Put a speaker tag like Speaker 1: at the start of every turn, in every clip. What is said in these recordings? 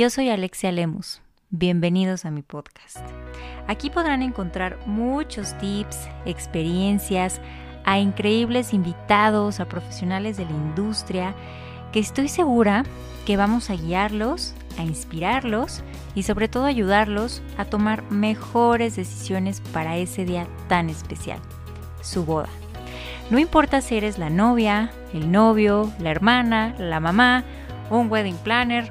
Speaker 1: Yo soy Alexia Lemus. Bienvenidos a mi podcast. Aquí podrán encontrar muchos tips, experiencias, a increíbles invitados, a profesionales de la industria, que estoy segura que vamos a guiarlos, a inspirarlos y sobre todo ayudarlos a tomar mejores decisiones para ese día tan especial, su boda. No importa si eres la novia, el novio, la hermana, la mamá, un wedding planner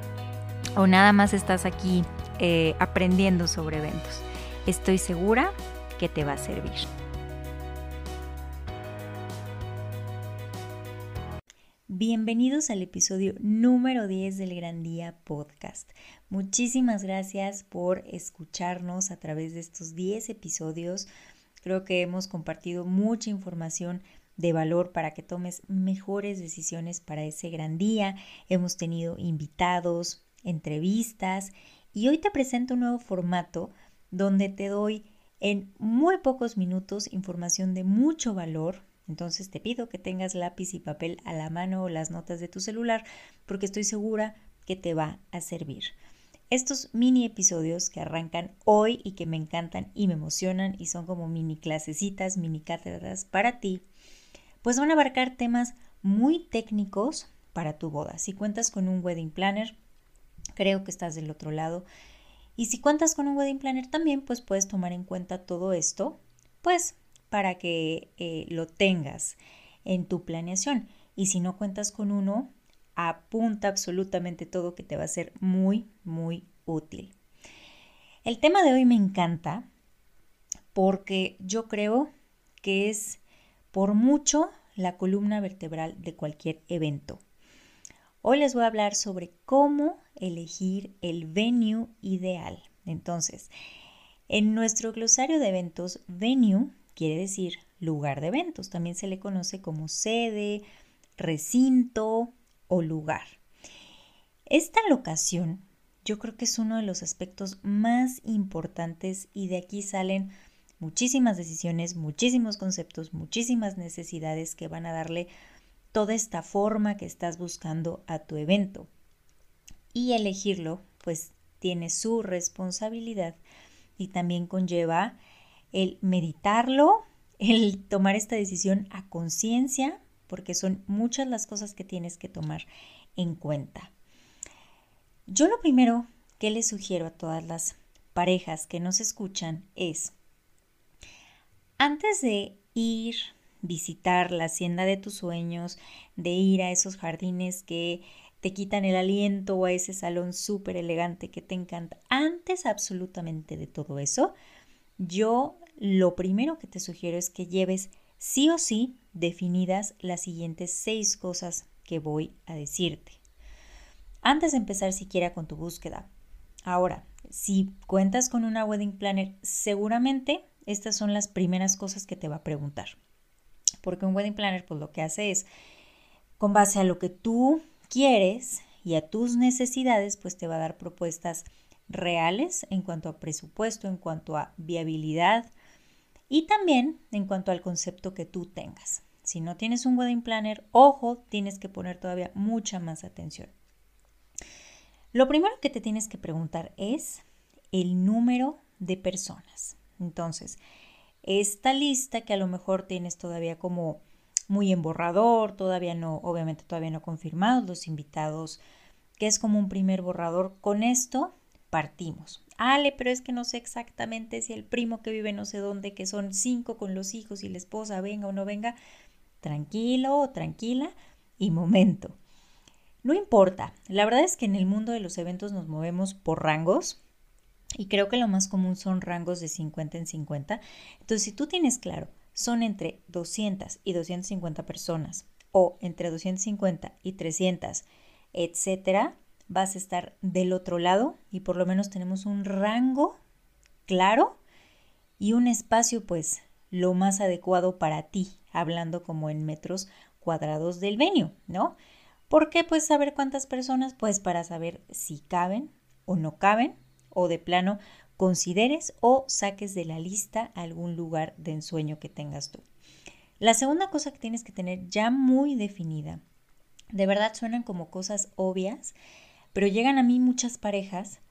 Speaker 1: o nada más estás aquí eh, aprendiendo sobre eventos. Estoy segura que te va a servir. Bienvenidos al episodio número 10 del Gran Día Podcast. Muchísimas gracias por escucharnos a través de estos 10 episodios. Creo que hemos compartido mucha información de valor para que tomes mejores decisiones para ese gran día. Hemos tenido invitados, entrevistas y hoy te presento un nuevo formato donde te doy en muy pocos minutos información de mucho valor. Entonces te pido que tengas lápiz y papel a la mano o las notas de tu celular porque estoy segura que te va a servir. Estos mini episodios que arrancan hoy y que me encantan y me emocionan y son como mini clasecitas, mini cátedras para ti, pues van a abarcar temas muy técnicos para tu boda. Si cuentas con un wedding planner, creo que estás del otro lado. Y si cuentas con un wedding planner también, pues puedes tomar en cuenta todo esto, pues para que eh, lo tengas en tu planeación. Y si no cuentas con uno, apunta absolutamente todo que te va a ser muy, muy útil. El tema de hoy me encanta porque yo creo que es por mucho la columna vertebral de cualquier evento. Hoy les voy a hablar sobre cómo elegir el venue ideal. Entonces, en nuestro glosario de eventos, venue quiere decir lugar de eventos. También se le conoce como sede, recinto o lugar. Esta locación yo creo que es uno de los aspectos más importantes y de aquí salen muchísimas decisiones, muchísimos conceptos, muchísimas necesidades que van a darle toda esta forma que estás buscando a tu evento. Y elegirlo, pues tiene su responsabilidad y también conlleva el meditarlo, el tomar esta decisión a conciencia, porque son muchas las cosas que tienes que tomar en cuenta. Yo lo primero que les sugiero a todas las parejas que nos escuchan es, antes de ir visitar la hacienda de tus sueños, de ir a esos jardines que te quitan el aliento o a ese salón súper elegante que te encanta. Antes absolutamente de todo eso, yo lo primero que te sugiero es que lleves sí o sí definidas las siguientes seis cosas que voy a decirte. Antes de empezar siquiera con tu búsqueda. Ahora, si cuentas con una wedding planner, seguramente estas son las primeras cosas que te va a preguntar porque un wedding planner pues lo que hace es, con base a lo que tú quieres y a tus necesidades, pues te va a dar propuestas reales en cuanto a presupuesto, en cuanto a viabilidad y también en cuanto al concepto que tú tengas. Si no tienes un wedding planner, ojo, tienes que poner todavía mucha más atención. Lo primero que te tienes que preguntar es el número de personas. Entonces, esta lista que a lo mejor tienes todavía como muy en borrador, todavía no, obviamente todavía no confirmados los invitados, que es como un primer borrador. Con esto partimos. Ale, pero es que no sé exactamente si el primo que vive no sé dónde, que son cinco con los hijos y la esposa, venga o no venga. Tranquilo tranquila y momento. No importa, la verdad es que en el mundo de los eventos nos movemos por rangos y creo que lo más común son rangos de 50 en 50. Entonces, si tú tienes claro, son entre 200 y 250 personas o entre 250 y 300, etcétera, vas a estar del otro lado y por lo menos tenemos un rango claro y un espacio pues lo más adecuado para ti, hablando como en metros cuadrados del venue, ¿no? ¿Por qué? Pues saber cuántas personas, pues para saber si caben o no caben o de plano consideres o saques de la lista algún lugar de ensueño que tengas tú. La segunda cosa que tienes que tener ya muy definida, de verdad suenan como cosas obvias, pero llegan a mí muchas parejas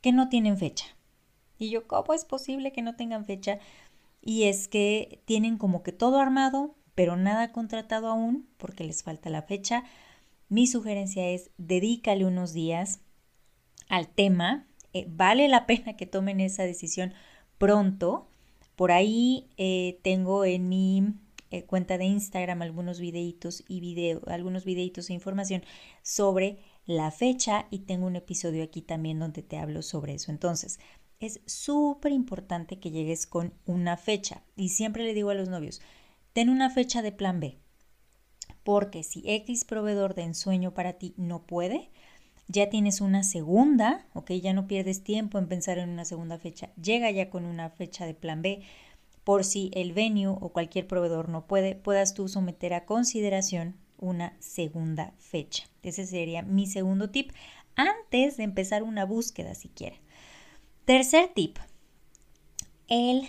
Speaker 1: que no tienen fecha. Y yo, ¿cómo es posible que no tengan fecha? Y es que tienen como que todo armado, pero nada contratado aún porque les falta la fecha. Mi sugerencia es dedícale unos días al tema. Eh, vale la pena que tomen esa decisión pronto. Por ahí eh, tengo en mi eh, cuenta de Instagram algunos videitos y video, algunos videitos e información sobre la fecha y tengo un episodio aquí también donde te hablo sobre eso. Entonces, es súper importante que llegues con una fecha y siempre le digo a los novios, ten una fecha de plan B, porque si X proveedor de ensueño para ti no puede, ya tienes una segunda, ok, ya no pierdes tiempo en pensar en una segunda fecha, llega ya con una fecha de plan B, por si el venue o cualquier proveedor no puede, puedas tú someter a consideración una segunda fecha. Ese sería mi segundo tip antes de empezar una búsqueda siquiera. Tercer tip, el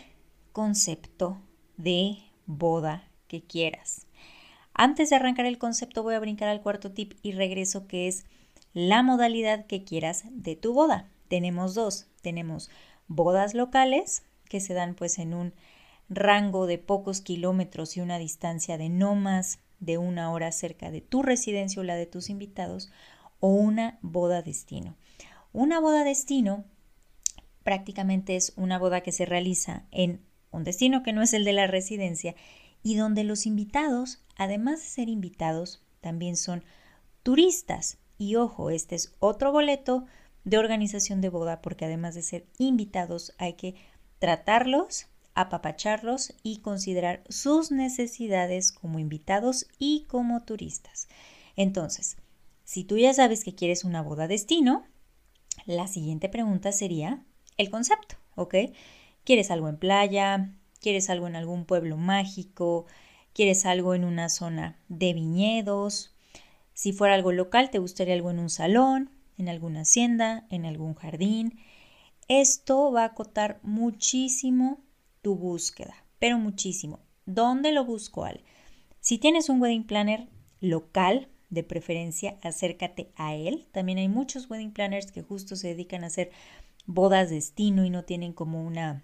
Speaker 1: concepto de boda que quieras. Antes de arrancar el concepto voy a brincar al cuarto tip y regreso que es la modalidad que quieras de tu boda. Tenemos dos, tenemos bodas locales que se dan pues en un rango de pocos kilómetros y una distancia de no más de una hora cerca de tu residencia o la de tus invitados o una boda destino. Una boda destino prácticamente es una boda que se realiza en un destino que no es el de la residencia y donde los invitados, además de ser invitados, también son turistas. Y ojo, este es otro boleto de organización de boda porque además de ser invitados hay que tratarlos apapacharlos y considerar sus necesidades como invitados y como turistas. Entonces, si tú ya sabes que quieres una boda destino, la siguiente pregunta sería el concepto, ¿ok? ¿Quieres algo en playa? ¿Quieres algo en algún pueblo mágico? ¿Quieres algo en una zona de viñedos? Si fuera algo local, ¿te gustaría algo en un salón, en alguna hacienda, en algún jardín? Esto va a acotar muchísimo tu búsqueda, pero muchísimo. ¿Dónde lo busco, al Si tienes un wedding planner local, de preferencia, acércate a él. También hay muchos wedding planners que justo se dedican a hacer bodas destino y no tienen como una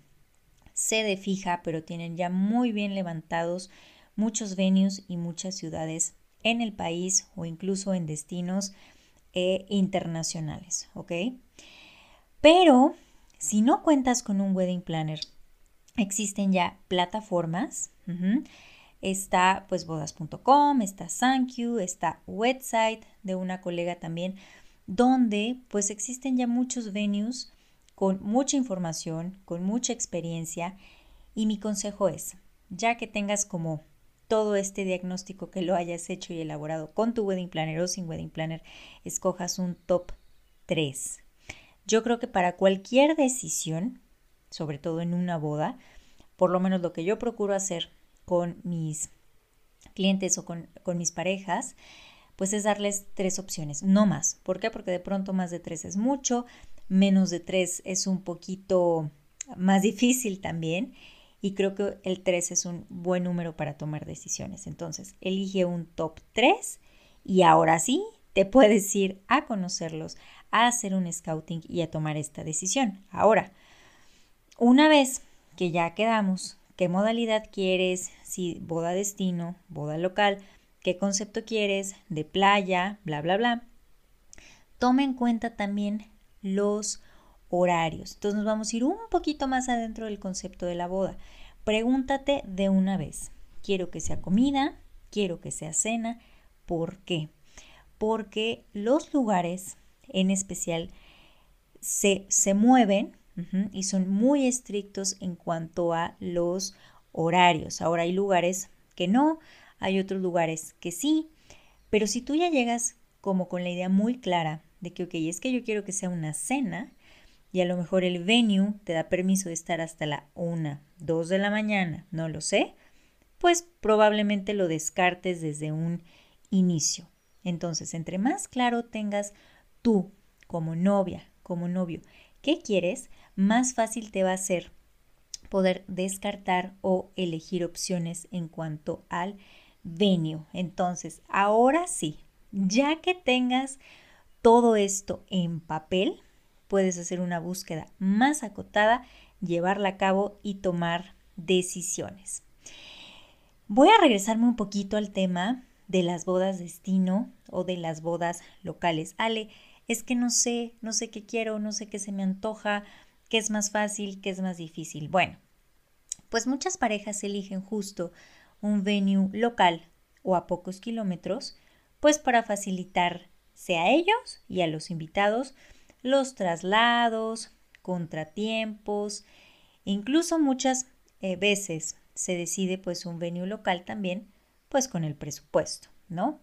Speaker 1: sede fija, pero tienen ya muy bien levantados muchos venues y muchas ciudades en el país o incluso en destinos eh, internacionales, ¿ok? Pero si no cuentas con un wedding planner existen ya plataformas. Está pues bodas.com, está Thank está website de una colega también, donde pues existen ya muchos venues con mucha información, con mucha experiencia y mi consejo es, ya que tengas como todo este diagnóstico que lo hayas hecho y elaborado con tu wedding planner o sin wedding planner, escojas un top 3. Yo creo que para cualquier decisión sobre todo en una boda, por lo menos lo que yo procuro hacer con mis clientes o con, mis parejas, pues es darles tres opciones, no más. ¿Por qué? Porque de pronto más de tres es mucho, menos de tres es un poquito más difícil también y creo que el 3 es un buen número para tomar decisiones. Entonces, elige un top 3 y ahora sí te puedes ir a conocerlos, a hacer un scouting y a tomar esta decisión. Ahora, una vez que ya quedamos, qué modalidad quieres, si boda destino, boda local, qué concepto quieres, de playa, bla, bla, bla, toma en cuenta también los horarios. Entonces nos vamos a ir un poquito más adentro del concepto de la boda. Pregúntate de una vez, quiero que sea comida, quiero que sea cena, ¿por qué? Porque los lugares en especial se, se mueven y son muy estrictos en cuanto a los horarios. Ahora hay lugares que no, hay otros lugares que sí, pero si tú ya llegas como con la idea muy clara de que, ok, es que yo quiero que sea una cena y a lo mejor el venue te da permiso de estar hasta la 1, 2 de la mañana, no lo sé, pues probablemente lo descartes desde un inicio. Entonces, entre más claro tengas tú como novia, como novio, qué quieres, más fácil te va a ser poder descartar o elegir opciones en cuanto al venue. Entonces, ahora sí, ya que tengas todo esto en papel, puedes hacer una búsqueda más acotada, llevarla a cabo y tomar decisiones. Voy a regresarme un poquito al tema de las bodas destino o de las bodas locales. Ale, es que no sé, no sé qué quiero, no sé qué se me antoja, qué es más fácil, qué es más difícil. Bueno, pues muchas parejas eligen justo un venue local o a pocos kilómetros, pues para facilitarse a ellos y a los invitados los traslados, contratiempos, incluso muchas eh, veces se decide pues un venue local también, pues con el presupuesto, ¿no?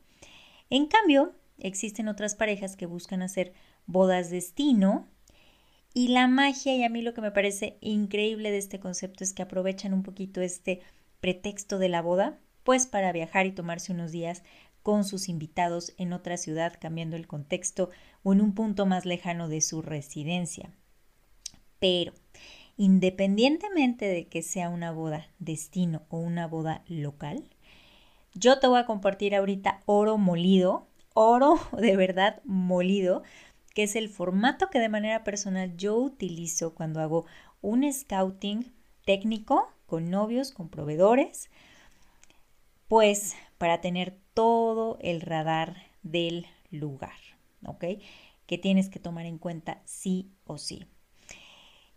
Speaker 1: En cambio, existen otras parejas que buscan hacer bodas destino y la magia y a mí lo que me parece increíble de este concepto es que aprovechan un poquito este pretexto de la boda, pues para viajar y tomarse unos días con sus invitados en otra ciudad, cambiando el contexto o en un punto más lejano de su residencia. Pero, independientemente de que sea una boda destino o una boda local, yo te voy a compartir ahorita oro molido, oro de verdad molido, que es el formato que de manera personal yo utilizo cuando hago un scouting técnico con novios, con proveedores, pues para tener todo el radar del lugar, ¿ok? Que tienes que tomar en cuenta sí o sí.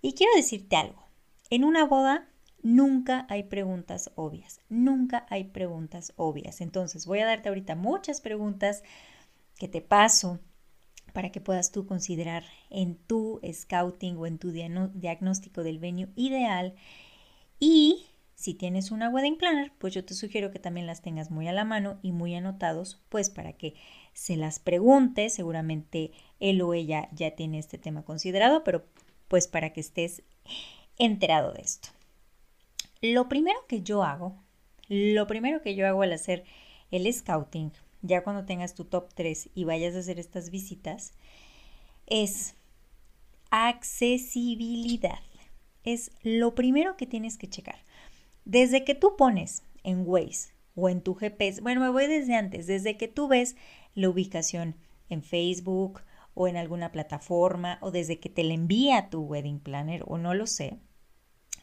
Speaker 1: Y quiero decirte algo, en una boda nunca hay preguntas obvias, nunca hay preguntas obvias. Entonces voy a darte ahorita muchas preguntas que te paso para que puedas tú considerar en tu scouting o en tu diagnóstico del venue ideal. Y si tienes una wedding planner, pues yo te sugiero que también las tengas muy a la mano y muy anotados, pues para que se las pregunte. Seguramente él o ella ya tiene este tema considerado, pero pues para que estés enterado de esto. Lo primero que yo hago, lo primero que yo hago al hacer el scouting, ya cuando tengas tu top 3 y vayas a hacer estas visitas, es accesibilidad. Es lo primero que tienes que checar. Desde que tú pones en Waze o en tu GPS, bueno, me voy desde antes, desde que tú ves la ubicación en Facebook o en alguna plataforma o desde que te la envía tu wedding planner o no lo sé,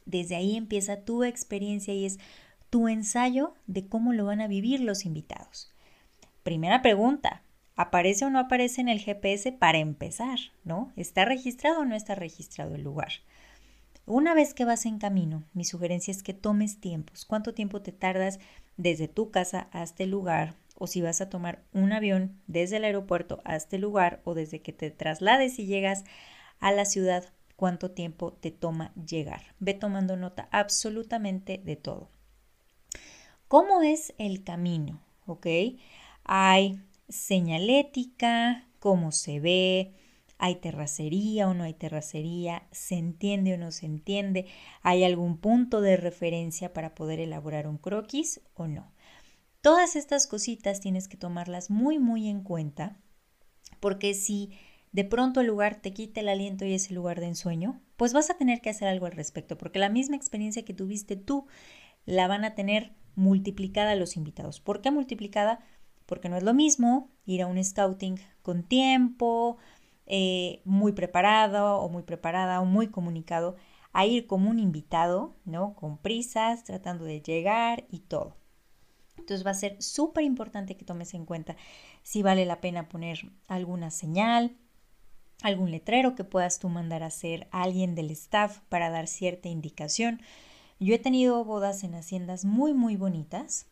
Speaker 1: desde ahí empieza tu experiencia y es tu ensayo de cómo lo van a vivir los invitados. Primera pregunta, ¿aparece o no aparece en el GPS para empezar? ¿No? ¿Está registrado o no está registrado el lugar? Una vez que vas en camino, mi sugerencia es que tomes tiempos. ¿Cuánto tiempo te tardas desde tu casa hasta el lugar? O si vas a tomar un avión desde el aeropuerto hasta el lugar o desde que te traslades y llegas a la ciudad, cuánto tiempo te toma llegar. Ve tomando nota absolutamente de todo. ¿Cómo es el camino? ¿Ok? Hay señalética, cómo se ve, hay terracería o no hay terracería, se entiende o no se entiende, hay algún punto de referencia para poder elaborar un croquis o no. Todas estas cositas tienes que tomarlas muy muy en cuenta porque si de pronto el lugar te quita el aliento y es el lugar de ensueño, pues vas a tener que hacer algo al respecto porque la misma experiencia que tuviste tú la van a tener multiplicada los invitados. ¿Por qué multiplicada? Porque no es lo mismo ir a un scouting con tiempo, eh, muy preparado o muy preparada o muy comunicado a ir como un invitado, ¿no? Con prisas, tratando de llegar y todo. Entonces va a ser súper importante que tomes en cuenta si vale la pena poner alguna señal, algún letrero que puedas tú mandar a hacer a alguien del staff para dar cierta indicación. Yo he tenido bodas en haciendas muy, muy bonitas,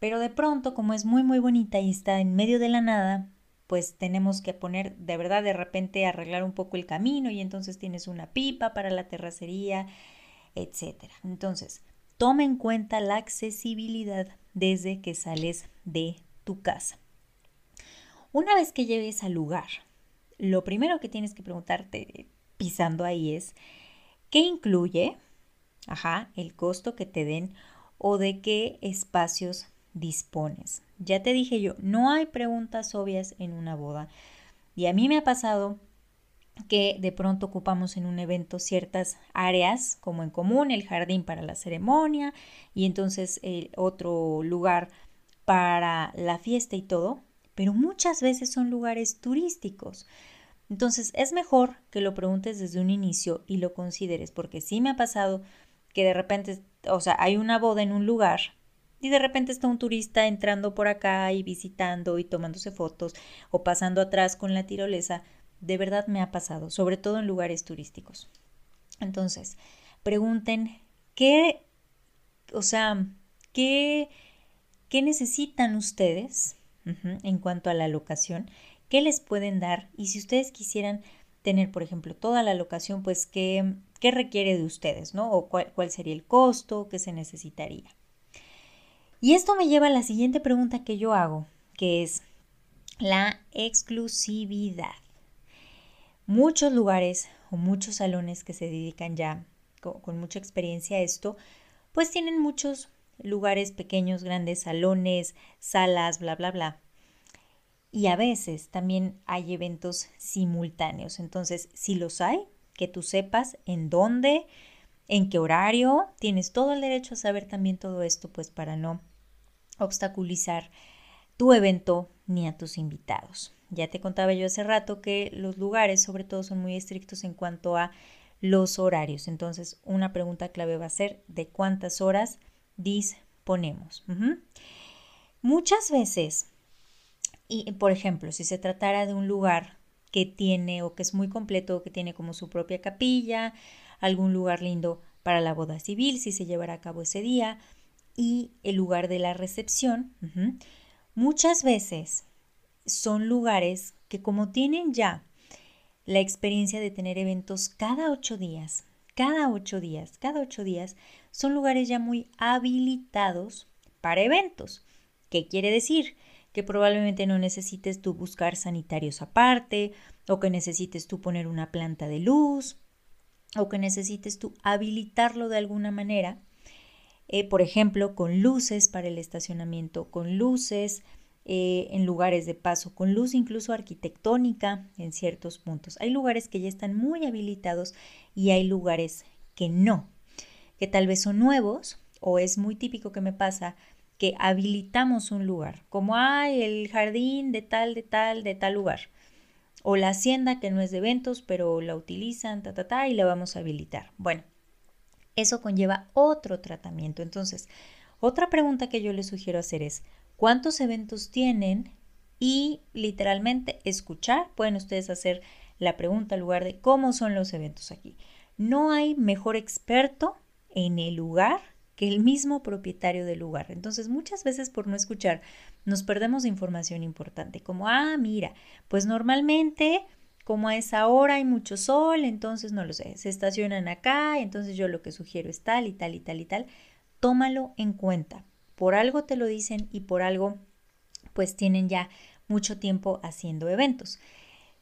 Speaker 1: pero de pronto, como es muy, muy bonita y está en medio de la nada, pues tenemos que poner de verdad de repente arreglar un poco el camino y entonces tienes una pipa para la terracería, etcétera. Entonces, toma en cuenta la accesibilidad desde que sales de tu casa. Una vez que llegues al lugar, lo primero que tienes que preguntarte pisando ahí es ¿qué incluye? Ajá, el costo que te den o de qué espacios dispones. Ya te dije yo, no hay preguntas obvias en una boda. Y a mí me ha pasado que de pronto ocupamos en un evento ciertas áreas como en común, el jardín para la ceremonia y entonces el otro lugar para la fiesta y todo, pero muchas veces son lugares turísticos. Entonces es mejor que lo preguntes desde un inicio y lo consideres, porque sí me ha pasado que de repente, o sea, hay una boda en un lugar y de repente está un turista entrando por acá y visitando y tomándose fotos o pasando atrás con la tirolesa. De verdad me ha pasado, sobre todo en lugares turísticos. Entonces, pregunten qué, o sea, qué, qué necesitan ustedes en cuanto a la locación, qué les pueden dar y si ustedes quisieran tener, por ejemplo, toda la locación, pues qué, qué requiere de ustedes, ¿no? O cuál, cuál sería el costo, qué se necesitaría. Y esto me lleva a la siguiente pregunta que yo hago, que es la exclusividad. Muchos lugares o muchos salones que se dedican ya con, mucha experiencia a esto, pues tienen muchos lugares pequeños, grandes, salones, salas, bla, bla, bla. Y a veces también hay eventos simultáneos. Entonces, si los hay, que tú sepas en dónde, en qué horario, tienes todo el derecho a saber también todo esto, pues para no obstaculizar tu evento ni a tus invitados. Ya te contaba yo hace rato que los lugares sobre todo son muy estrictos en cuanto a los horarios. Entonces, una pregunta clave va a ser de cuántas horas disponemos. Muchas veces, y por ejemplo, si se tratara de un lugar que tiene o que es muy completo, que tiene como su propia capilla, algún lugar lindo para la boda civil, si se llevará a cabo ese día, y el lugar de la recepción, muchas veces son lugares que como tienen ya la experiencia de tener eventos cada ocho días, cada ocho días, cada ocho días, son lugares ya muy habilitados para eventos. ¿Qué quiere decir? Que probablemente no necesites tú buscar sanitarios aparte, o que necesites tú poner una planta de luz, o que necesites tú habilitarlo de alguna manera, eh, por ejemplo, con luces para el estacionamiento, con luces eh, en lugares de paso con luz incluso arquitectónica en ciertos puntos. Hay lugares que ya están muy habilitados y hay lugares que no, que tal vez son nuevos o es muy típico que me pasa que habilitamos un lugar, como hay el jardín de tal, de tal, de tal lugar, o la hacienda que no es de eventos, pero la utilizan, ta, ta, ta, y la vamos a habilitar. Bueno, eso conlleva otro tratamiento. Entonces, otra pregunta que yo les sugiero hacer es, cuántos eventos tienen y literalmente escuchar. Pueden ustedes hacer la pregunta en lugar de cómo son los eventos aquí. No hay mejor experto en el lugar que el mismo propietario del lugar. Entonces, muchas veces por no escuchar, nos perdemos información importante, como, ah, mira, pues normalmente, como a esa hora hay mucho sol, entonces no lo sé, se estacionan acá, entonces yo lo que sugiero es tal y tal y tal y tal. Tómalo en cuenta. Por algo te lo dicen y por algo pues tienen ya mucho tiempo haciendo eventos.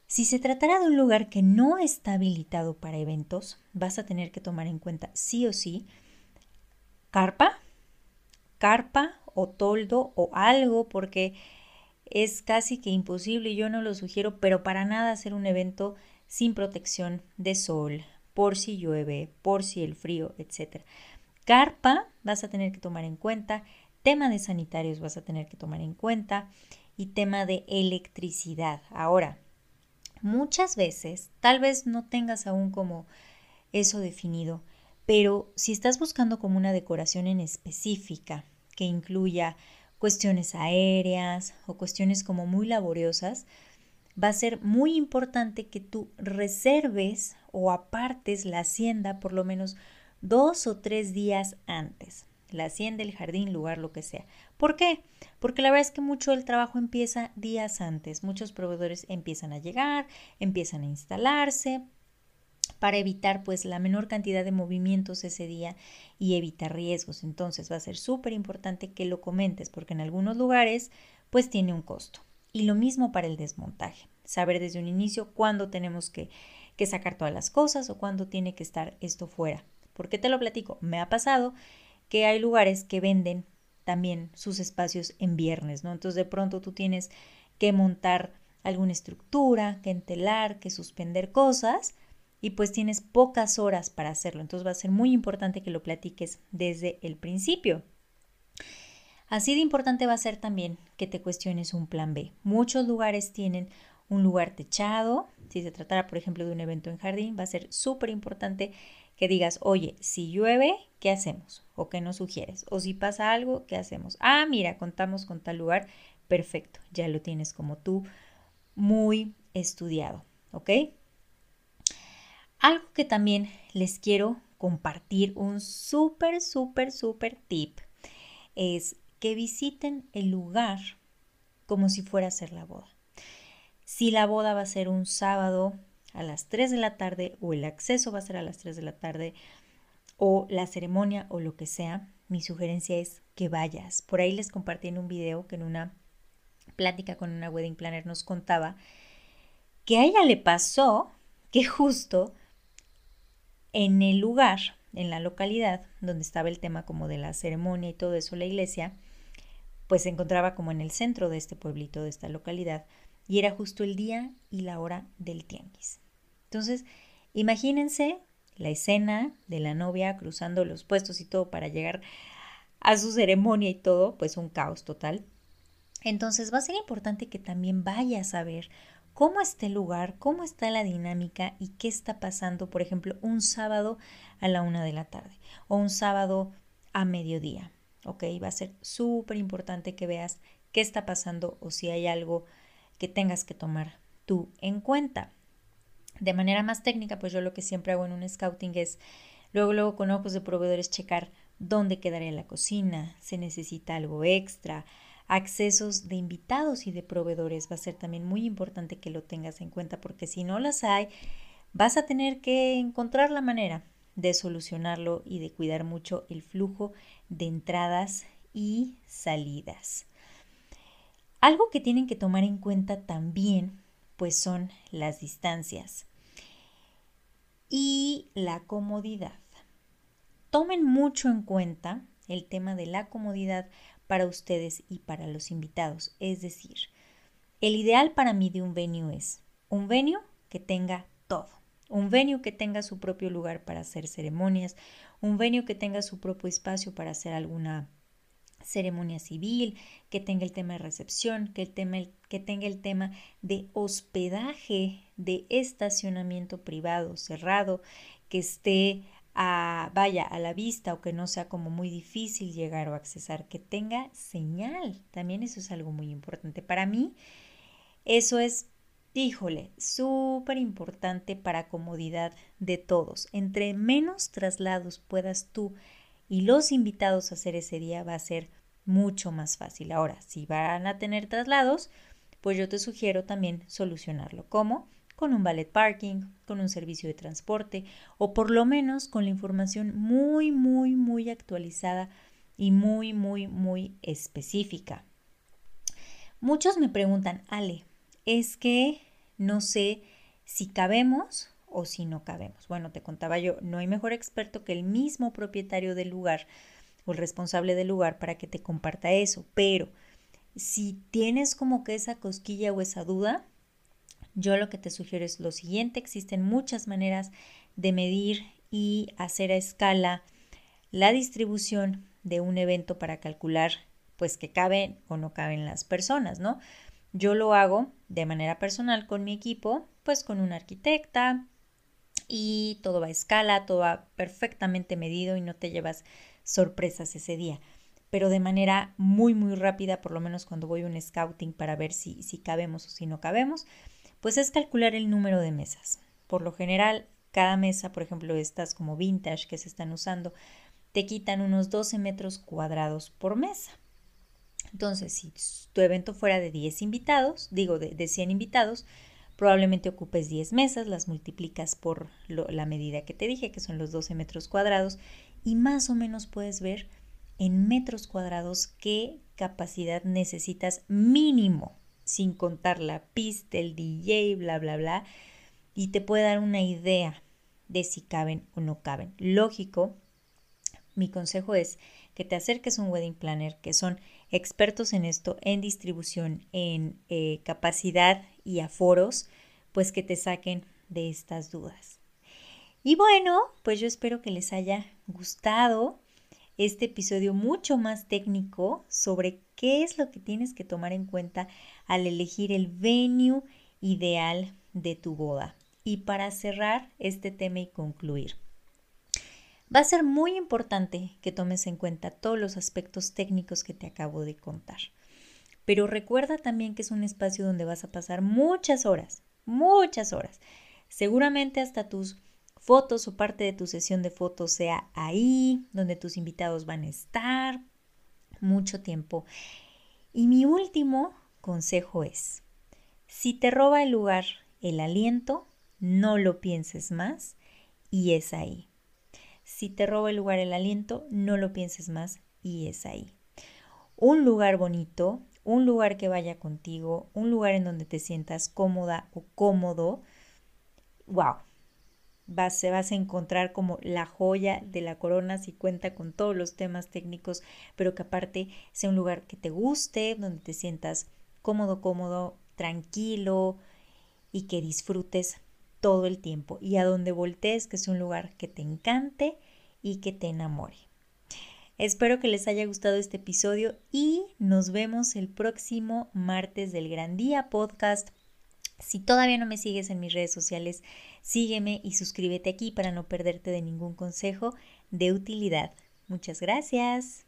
Speaker 1: Si se tratara de un lugar que no está habilitado para eventos, vas a tener que tomar en cuenta sí o sí carpa, carpa o toldo o algo porque es casi que imposible yo no lo sugiero, pero para nada hacer un evento sin protección de sol, por si llueve, por si el frío, etc. Carpa vas a tener que tomar en cuenta Tema de sanitarios vas a tener que tomar en cuenta y tema de electricidad. Ahora, muchas veces, tal vez no tengas aún como eso definido, pero si estás buscando como una decoración en específica que incluya cuestiones aéreas o cuestiones como muy laboriosas, va a ser muy importante que tú reserves o apartes la hacienda por lo menos dos o tres días antes la hacienda, el jardín, lugar, lo que sea. ¿Por qué? Porque la verdad es que mucho del trabajo empieza días antes. Muchos proveedores empiezan a llegar, empiezan a instalarse para evitar pues la menor cantidad de movimientos ese día y evitar riesgos. Entonces va a ser súper importante que lo comentes porque en algunos lugares pues tiene un costo. Y lo mismo para el desmontaje. Saber desde un inicio cuándo tenemos que, que sacar todas las cosas o cuándo tiene que estar esto fuera. ¿Por qué te lo platico? Me ha pasado que hay lugares que venden también sus espacios en viernes, ¿no? Entonces de pronto tú tienes que montar alguna estructura, que entelar, que suspender cosas y pues tienes pocas horas para hacerlo. Entonces va a ser muy importante que lo platiques desde el principio. Así de importante va a ser también que te cuestiones un plan B. Muchos lugares tienen un lugar techado. Si se tratara, por ejemplo, de un evento en jardín, va a ser súper importante que digas, oye, si llueve, ¿qué hacemos? ¿O qué nos sugieres? O si pasa algo, ¿qué hacemos? Ah, mira, contamos con tal lugar. Perfecto, ya lo tienes como tú muy estudiado, ¿ok? Algo que también les quiero compartir, un súper, súper, súper tip, es que visiten el lugar como si fuera a ser la boda. Si la boda va a ser un sábado a las 3 de la tarde o el acceso va a ser a las 3 de la tarde o la ceremonia o lo que sea, mi sugerencia es que vayas. Por ahí les compartí en un video que en una plática con una wedding planner nos contaba que a ella le pasó que justo en el lugar, en la localidad donde estaba el tema como de la ceremonia y todo eso, la iglesia, pues se encontraba como en el centro de este pueblito, de esta localidad, y era justo el día y la hora del tianguis. Entonces, imagínense la escena de la novia cruzando los puestos y todo para llegar a su ceremonia y todo, pues un caos total. Entonces va a ser importante que también vayas a ver cómo está el lugar, cómo está la dinámica y qué está pasando, por ejemplo, un sábado a la una de la tarde o un sábado a mediodía. ¿Ok? Va a ser súper importante que veas qué está pasando o si hay algo que tengas que tomar tú en cuenta. De manera más técnica, pues yo lo que siempre hago en un scouting es luego, luego con ojos de proveedores checar dónde quedaría la cocina, se necesita algo extra, accesos de invitados y de proveedores. Va a ser también muy importante que lo tengas en cuenta porque si no las hay, vas a tener que encontrar la manera de solucionarlo y de cuidar mucho el flujo de entradas y salidas. Algo que tienen que tomar en cuenta también pues son las distancias y la comodidad. Tomen mucho en cuenta el tema de la comodidad para ustedes y para los invitados. Es decir, el ideal para mí de un venue es un venue que tenga todo. Un venue que tenga su propio lugar para hacer ceremonias, un venue que tenga su propio espacio para hacer alguna ceremonia civil, que tenga el tema de recepción, que, el que tenga el tema de hospedaje, de estacionamiento privado cerrado, que esté vaya a la vista o que no sea como muy difícil llegar o accesar, que tenga señal. También eso es algo muy importante. Para mí, eso es, híjole, súper importante para comodidad de todos. Entre menos traslados puedas tú y los invitados a hacer ese día, va a ser mucho más fácil. Ahora, si van a tener traslados, pues yo te sugiero también solucionarlo. ¿Cómo? Con un ballet parking, con un servicio de transporte o por lo menos con la información muy, muy, muy actualizada y muy, muy, muy específica. Muchos me preguntan, Ale, es que no sé si cabemos o si no cabemos. Bueno, te contaba yo, no hay mejor experto que el mismo propietario del lugar o el responsable del lugar para que te comparta eso, pero si tienes como que esa cosquilla o esa duda, yo lo que te sugiero es lo siguiente, existen muchas maneras de medir y hacer a escala la distribución de un evento para calcular pues que caben o no caben las personas, ¿no? Yo lo hago de manera personal con mi equipo, pues con una arquitecta y todo va a escala, todo va perfectamente medido y no te llevas sorpresas ese día. Pero de manera muy, muy rápida, por lo menos cuando voy a un scouting para ver si, si cabemos o si no cabemos, pues es calcular el número de mesas. Por lo general, cada mesa, por ejemplo, estas como vintage que se están usando, te quitan unos 12 metros cuadrados por mesa. Entonces, si tu evento fuera de 10 invitados, digo de, 100 invitados, probablemente ocupes 10 mesas, las multiplicas por la medida que te dije, que son los 12 metros cuadrados, y más o menos puedes ver en metros cuadrados qué capacidad necesitas mínimo sin contar la pista, el DJ, bla, bla, bla, y te puede dar una idea de si caben o no caben. Lógico, mi consejo es que te acerques a un wedding planner, que son expertos en esto, en distribución, en eh, capacidad y aforos, pues que te saquen de estas dudas. Y bueno, pues yo espero que les haya gustado este episodio mucho más técnico sobre qué es lo que tienes que tomar en cuenta al elegir el venue ideal de tu boda. Y para cerrar este tema y concluir, va a ser muy importante que tomes en cuenta todos los aspectos técnicos que te acabo de contar. Pero recuerda también que es un espacio donde vas a pasar muchas horas, muchas horas. Seguramente hasta tus fotos o parte de tu sesión de fotos sea ahí, donde tus invitados van a estar mucho tiempo. Y mi último consejo es, si te roba el lugar el aliento, no lo pienses más y es ahí. Si te roba el lugar el aliento, no lo pienses más y es ahí. Un lugar bonito, un lugar que vaya contigo, un lugar en donde te sientas cómoda o cómodo, wow, vas, vas a encontrar como la joya de la corona si cuenta con todos los temas técnicos, pero que aparte sea un lugar que te guste, donde te sientas cómodo, cómodo, tranquilo y que disfrutes todo el tiempo y a donde voltees que sea un lugar que te encante y que te enamore. Espero que les haya gustado este episodio y nos vemos el próximo martes del Gran Día Podcast. Si todavía no me sigues en mis redes sociales, sígueme y suscríbete aquí para no perderte de ningún consejo de utilidad. Muchas gracias.